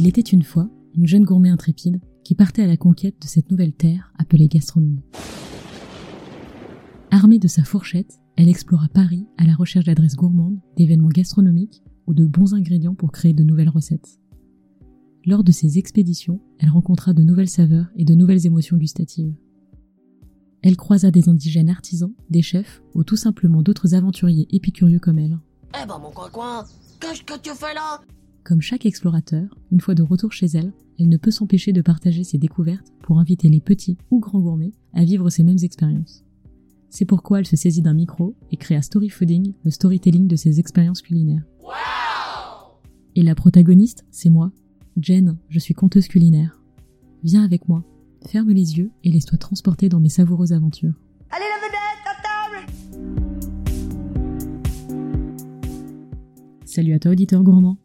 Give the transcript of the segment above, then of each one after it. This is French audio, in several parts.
Il était une fois une jeune gourmet intrépide qui partait à la conquête de cette nouvelle terre appelée gastronomie. Armée de sa fourchette, elle explora Paris à la recherche d'adresses gourmandes, d'événements gastronomiques ou de bons ingrédients pour créer de nouvelles recettes. Lors de ces expéditions, elle rencontra de nouvelles saveurs et de nouvelles émotions gustatives. Elle croisa des indigènes artisans, des chefs ou tout simplement d'autres aventuriers épicurieux comme elle. Eh ben mon coin qu'est-ce que tu fais là? Comme chaque explorateur, une fois de retour chez elle, elle ne peut s'empêcher de partager ses découvertes pour inviter les petits ou grands gourmets à vivre ces mêmes expériences. C'est pourquoi elle se saisit d'un micro et créa Story Fooding, le storytelling de ses expériences culinaires. et la protagoniste, c'est moi, Jen, je suis conteuse culinaire. Viens avec moi, ferme les yeux et laisse-toi transporter dans mes savoureuses aventures. Allez la vedette, à table Salut à toi auditeur gourmand.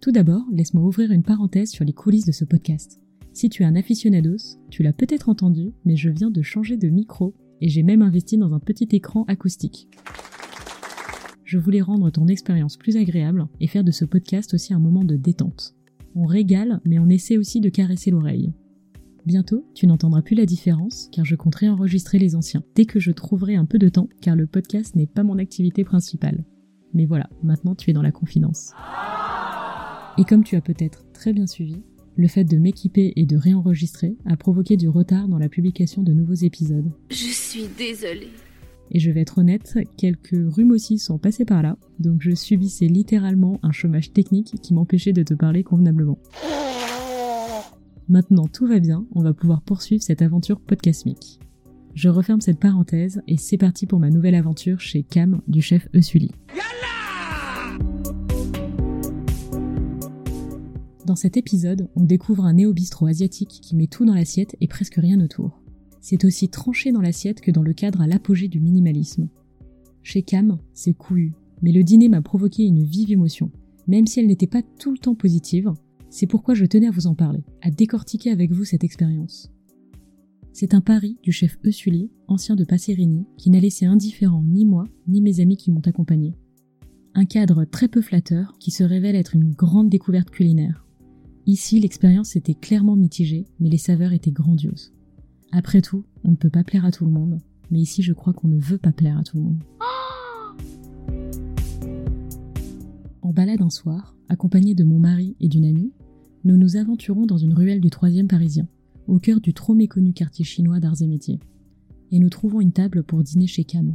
Tout d'abord, laisse-moi ouvrir une parenthèse sur les coulisses de ce podcast. Si tu es un aficionados, tu l'as peut-être entendu, mais je viens de changer de micro et j'ai même investi dans un petit écran acoustique. Je voulais rendre ton expérience plus agréable et faire de ce podcast aussi un moment de détente. On régale, mais on essaie aussi de caresser l'oreille. Bientôt, tu n'entendras plus la différence, car je compte réenregistrer les anciens, dès que je trouverai un peu de temps, car le podcast n'est pas mon activité principale. Mais voilà, maintenant tu es dans la confidence. Et comme tu as peut-être très bien suivi, le fait de m'équiper et de réenregistrer a provoqué du retard dans la publication de nouveaux épisodes. Je suis désolée. Et je vais être honnête, quelques rhumes aussi sont passés par là, donc je subissais littéralement un chômage technique qui m'empêchait de te parler convenablement. Maintenant tout va bien, on va pouvoir poursuivre cette aventure podcastmique. Je referme cette parenthèse et c'est parti pour ma nouvelle aventure chez Cam du chef Eusuli. Dans cet épisode, on découvre un néo-bistrot asiatique qui met tout dans l'assiette et presque rien autour. C'est aussi tranché dans l'assiette que dans le cadre à l'apogée du minimalisme. Chez Cam, c'est couillu, mais le dîner m'a provoqué une vive émotion. Même si elle n'était pas tout le temps positive, c'est pourquoi je tenais à vous en parler, à décortiquer avec vous cette expérience. C'est un pari du chef Eusuli, ancien de Passerini, qui n'a laissé indifférent ni moi, ni mes amis qui m'ont accompagné. Un cadre très peu flatteur qui se révèle être une grande découverte culinaire. Ici, l'expérience était clairement mitigée, mais les saveurs étaient grandioses. Après tout, on ne peut pas plaire à tout le monde, mais ici je crois qu'on ne veut pas plaire à tout le monde. en balade un soir, accompagné de mon mari et d'une amie, nous nous aventurons dans une ruelle du troisième parisien, au cœur du trop méconnu quartier chinois d'arts et métiers. Et nous trouvons une table pour dîner chez Cam.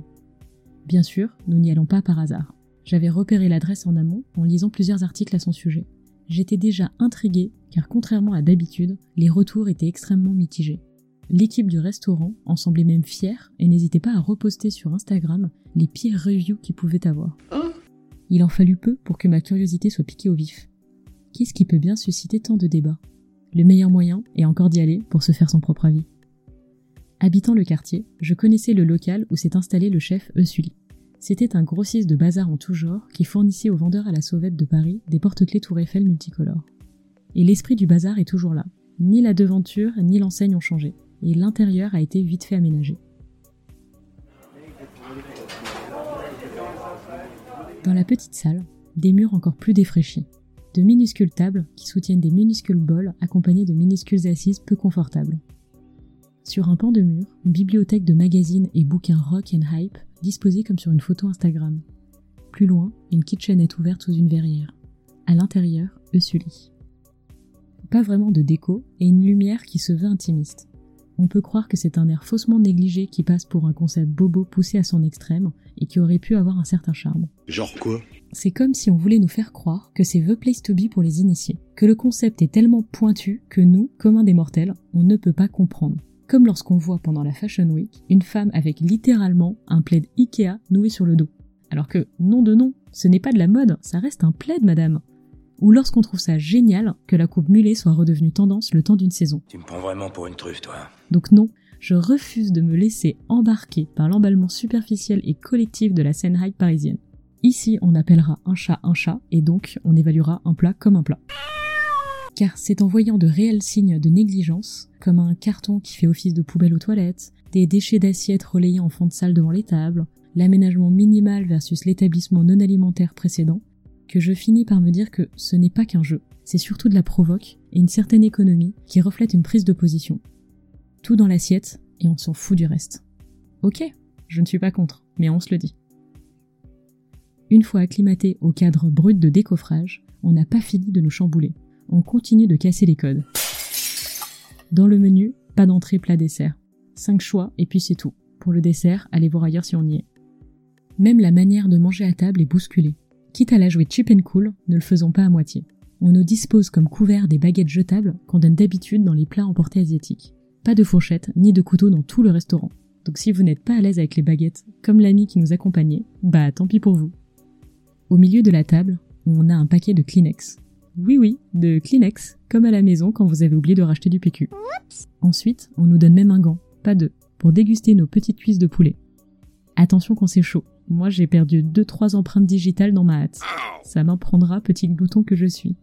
Bien sûr, nous n'y allons pas par hasard. J'avais repéré l'adresse en amont en lisant plusieurs articles à son sujet j'étais déjà intriguée car contrairement à d'habitude, les retours étaient extrêmement mitigés. L'équipe du restaurant en semblait même fière et n'hésitait pas à reposter sur Instagram les pires reviews qu'ils pouvaient avoir. Il en fallut peu pour que ma curiosité soit piquée au vif. Qu'est-ce qui peut bien susciter tant de débats? Le meilleur moyen est encore d'y aller pour se faire son propre avis. Habitant le quartier, je connaissais le local où s'est installé le chef Eusuli. C'était un grossiste de bazar en tout genre qui fournissait aux vendeurs à la sauvette de Paris des porte-clés Tour Eiffel multicolores. Et l'esprit du bazar est toujours là. Ni la devanture ni l'enseigne ont changé, et l'intérieur a été vite fait aménagé. Dans la petite salle, des murs encore plus défraîchis, de minuscules tables qui soutiennent des minuscules bols accompagnés de minuscules assises peu confortables. Sur un pan de mur, une bibliothèque de magazines et bouquins rock and hype disposés comme sur une photo Instagram. Plus loin, une kitchenette ouverte sous une verrière. À l'intérieur, Eusuli. Pas vraiment de déco et une lumière qui se veut intimiste. On peut croire que c'est un air faussement négligé qui passe pour un concept bobo poussé à son extrême et qui aurait pu avoir un certain charme. Genre quoi? C'est comme si on voulait nous faire croire que c'est The Place to Be pour les initiés, que le concept est tellement pointu que nous, communs des mortels, on ne peut pas comprendre comme lorsqu'on voit pendant la Fashion Week une femme avec littéralement un plaid Ikea noué sur le dos. Alors que, nom de nom, ce n'est pas de la mode, ça reste un plaid, madame. Ou lorsqu'on trouve ça génial que la coupe mulet soit redevenue tendance le temps d'une saison. Tu me prends vraiment pour une truffe, toi. Donc non, je refuse de me laisser embarquer par l'emballement superficiel et collectif de la scène hype parisienne. Ici, on appellera un chat un chat, et donc on évaluera un plat comme un plat car c'est en voyant de réels signes de négligence, comme un carton qui fait office de poubelle aux toilettes, des déchets d'assiettes relayés en fond de salle devant les tables, l'aménagement minimal versus l'établissement non alimentaire précédent, que je finis par me dire que ce n'est pas qu'un jeu, c'est surtout de la provoque et une certaine économie qui reflète une prise de position. Tout dans l'assiette et on s'en fout du reste. Ok, je ne suis pas contre, mais on se le dit. Une fois acclimaté au cadre brut de décoffrage, on n'a pas fini de nous chambouler. On continue de casser les codes. Dans le menu, pas d'entrée plat dessert. 5 choix et puis c'est tout. Pour le dessert, allez voir ailleurs si on y est. Même la manière de manger à table est bousculée. Quitte à la jouer cheap and cool, ne le faisons pas à moitié. On nous dispose comme couvert des baguettes jetables qu'on donne d'habitude dans les plats emportés asiatiques. Pas de fourchette ni de couteau dans tout le restaurant. Donc si vous n'êtes pas à l'aise avec les baguettes, comme l'ami qui nous accompagnait, bah tant pis pour vous. Au milieu de la table, on a un paquet de Kleenex. Oui oui, de Kleenex, comme à la maison quand vous avez oublié de racheter du PQ. Ensuite, on nous donne même un gant, pas deux, pour déguster nos petites cuisses de poulet. Attention quand c'est chaud. Moi, j'ai perdu 2-3 empreintes digitales dans ma hâte. Ça m'en prendra, petit glouton que je suis.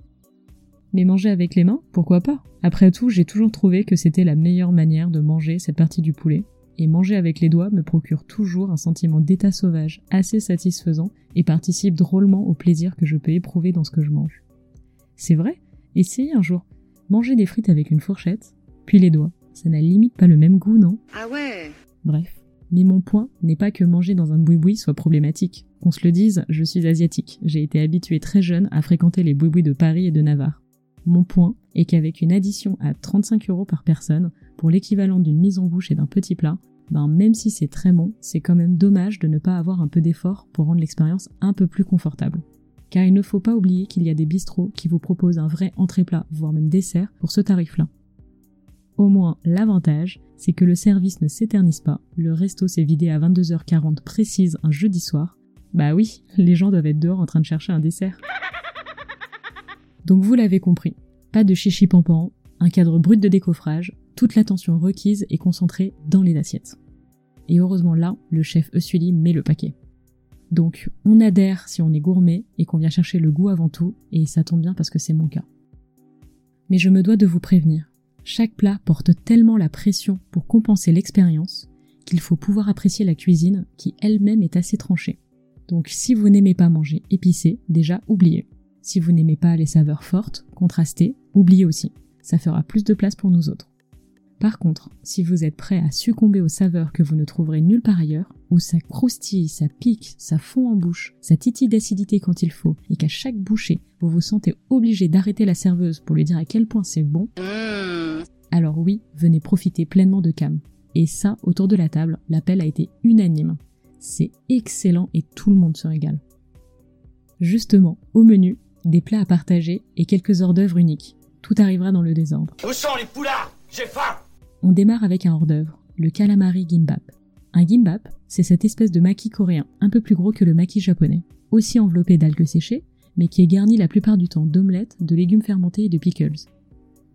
Mais manger avec les mains, pourquoi pas? Après tout, j'ai toujours trouvé que c'était la meilleure manière de manger cette partie du poulet, et manger avec les doigts me procure toujours un sentiment d'état sauvage assez satisfaisant et participe drôlement au plaisir que je peux éprouver dans ce que je mange. C'est vrai Essayez un jour. Manger des frites avec une fourchette, puis les doigts. Ça n'a limite pas le même goût, non? Ah ouais Bref. Mais mon point n'est pas que manger dans un boui-boui soit problématique. Qu'on se le dise, je suis asiatique. J'ai été habitué très jeune à fréquenter les boui-boui de Paris et de Navarre. Mon point est qu'avec une addition à 35 euros par personne, pour l'équivalent d'une mise en bouche et d'un petit plat, ben même si c'est très bon, c'est quand même dommage de ne pas avoir un peu d'effort pour rendre l'expérience un peu plus confortable. Car il ne faut pas oublier qu'il y a des bistrots qui vous proposent un vrai entrée-plat, voire même dessert, pour ce tarif-là. Au moins, l'avantage, c'est que le service ne s'éternise pas, le resto s'est vidé à 22h40 précise un jeudi soir. Bah oui, les gens doivent être dehors en train de chercher un dessert. Donc vous l'avez compris, pas de chichi pampan, un cadre brut de décoffrage, toute l'attention requise est concentrée dans les assiettes. Et heureusement là, le chef Eusuli met le paquet. Donc on adhère si on est gourmet et qu'on vient chercher le goût avant tout, et ça tombe bien parce que c'est mon cas. Mais je me dois de vous prévenir, chaque plat porte tellement la pression pour compenser l'expérience qu'il faut pouvoir apprécier la cuisine qui elle-même est assez tranchée. Donc si vous n'aimez pas manger épicé, déjà oubliez. Si vous n'aimez pas les saveurs fortes, contrastées, oubliez aussi. Ça fera plus de place pour nous autres. Par contre, si vous êtes prêt à succomber aux saveurs que vous ne trouverez nulle part ailleurs, où ça croustille, ça pique, ça fond en bouche, ça titille d'acidité quand il faut, et qu'à chaque bouchée, vous vous sentez obligé d'arrêter la serveuse pour lui dire à quel point c'est bon, alors oui, venez profiter pleinement de Cam. Et ça, autour de la table, l'appel a été unanime. C'est excellent et tout le monde se régale. Justement, au menu, des plats à partager et quelques hors d'œuvre uniques. Tout arrivera dans le désordre. Où sont les poulards? J'ai faim On démarre avec un hors d'œuvre, le calamari gimbap. Un gimbap, c'est cette espèce de maquis coréen, un peu plus gros que le maquis japonais, aussi enveloppé d'algues séchées, mais qui est garni la plupart du temps d'omelettes, de légumes fermentés et de pickles.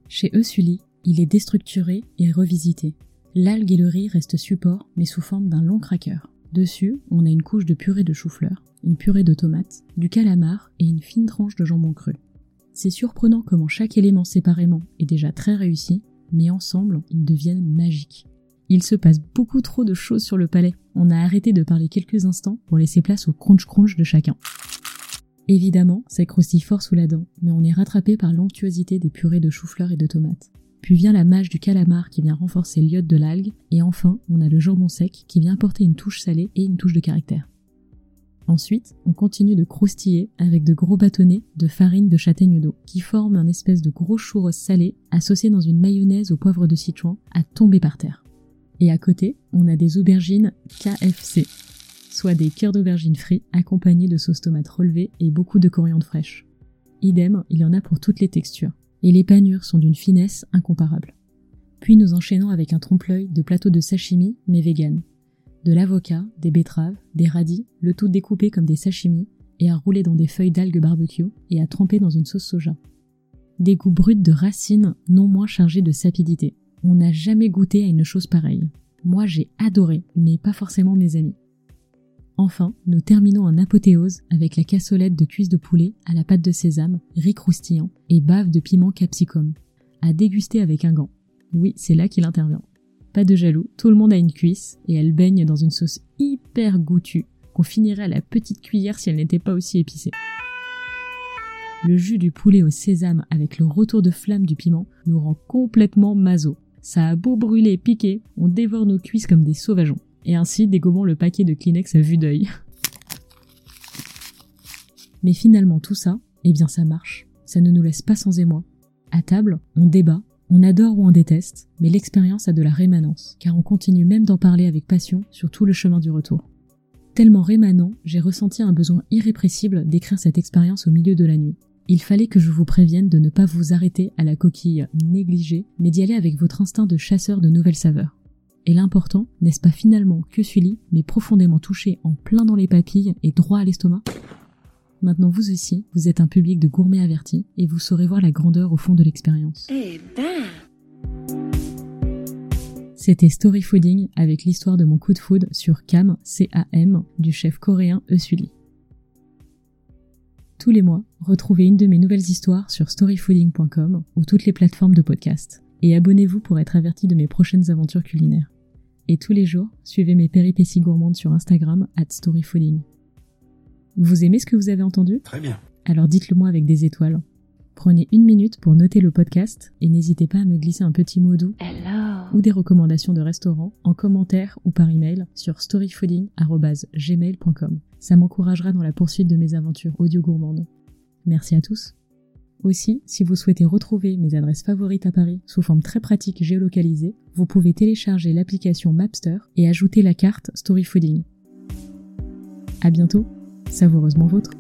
Chez Eusuli, il est déstructuré et revisité. L'algue et le riz restent support, mais sous forme d'un long cracker. Dessus, on a une couche de purée de chou-fleur, une purée de tomates, du calamar et une fine tranche de jambon cru. C'est surprenant comment chaque élément séparément est déjà très réussi, mais ensemble, ils deviennent magiques. Il se passe beaucoup trop de choses sur le palais. On a arrêté de parler quelques instants pour laisser place au crunch-crunch de chacun. Évidemment, ça croustille fort sous la dent, mais on est rattrapé par l'onctuosité des purées de chou-fleur et de tomates. Puis vient la mâche du calamar qui vient renforcer l'iode de l'algue, et enfin, on a le jambon sec qui vient apporter une touche salée et une touche de caractère. Ensuite, on continue de croustiller avec de gros bâtonnets de farine de châtaigne d'eau, qui forment un espèce de gros churros salé associé dans une mayonnaise au poivre de citron à tomber par terre. Et à côté, on a des aubergines KFC, soit des cœurs d'aubergines frits accompagnés de sauce tomate relevée et beaucoup de coriandre fraîche. Idem, il y en a pour toutes les textures, et les panures sont d'une finesse incomparable. Puis nous enchaînons avec un trompe-l'œil de plateau de sashimi mais vegan. De l'avocat, des betteraves, des radis, le tout découpé comme des sashimi et à rouler dans des feuilles d'algues barbecue et à tremper dans une sauce soja. Des goûts bruts de racines non moins chargés de sapidité. On n'a jamais goûté à une chose pareille. Moi j'ai adoré, mais pas forcément mes amis. Enfin, nous terminons en apothéose avec la cassolette de cuisse de poulet à la pâte de sésame, riz croustillant et bave de piment capsicum, à déguster avec un gant. Oui, c'est là qu'il intervient. Pas de jaloux, tout le monde a une cuisse et elle baigne dans une sauce hyper goûtue qu'on finirait à la petite cuillère si elle n'était pas aussi épicée. Le jus du poulet au sésame avec le retour de flamme du piment nous rend complètement maso. Ça a beau brûler et piquer, on dévore nos cuisses comme des sauvageons. Et ainsi dégommons le paquet de Kleenex à vue d'œil. Mais finalement tout ça, eh bien ça marche. Ça ne nous laisse pas sans émoi. À table, on débat, on adore ou on déteste, mais l'expérience a de la rémanence, car on continue même d'en parler avec passion sur tout le chemin du retour. Tellement rémanent, j'ai ressenti un besoin irrépressible d'écrire cette expérience au milieu de la nuit. Il fallait que je vous prévienne de ne pas vous arrêter à la coquille négligée, mais d'y aller avec votre instinct de chasseur de nouvelles saveurs. Et l'important, n'est-ce pas finalement que Sully, mais profondément touché en plein dans les papilles et droit à l'estomac? Maintenant vous aussi, vous êtes un public de gourmets avertis et vous saurez voir la grandeur au fond de l'expérience. Eh ben C'était Story Fooding avec l'histoire de mon coup de food sur Cam, C-A-M, du chef coréen Eusuli. Tous les mois, retrouvez une de mes nouvelles histoires sur storyfooding.com ou toutes les plateformes de podcast. Et abonnez-vous pour être averti de mes prochaines aventures culinaires. Et tous les jours, suivez mes péripéties gourmandes sur Instagram at storyfooding. Vous aimez ce que vous avez entendu? Très bien. Alors dites-le moi avec des étoiles. Prenez une minute pour noter le podcast et n'hésitez pas à me glisser un petit mot doux Hello ou des recommandations de restaurants en commentaire ou par email sur storyfooding.gmail.com. Ça m'encouragera dans la poursuite de mes aventures audio gourmandes. Merci à tous. Aussi, si vous souhaitez retrouver mes adresses favorites à Paris sous forme très pratique géolocalisée, vous pouvez télécharger l'application Mapster et ajouter la carte Storyfooding. À bientôt, savoureusement vôtre.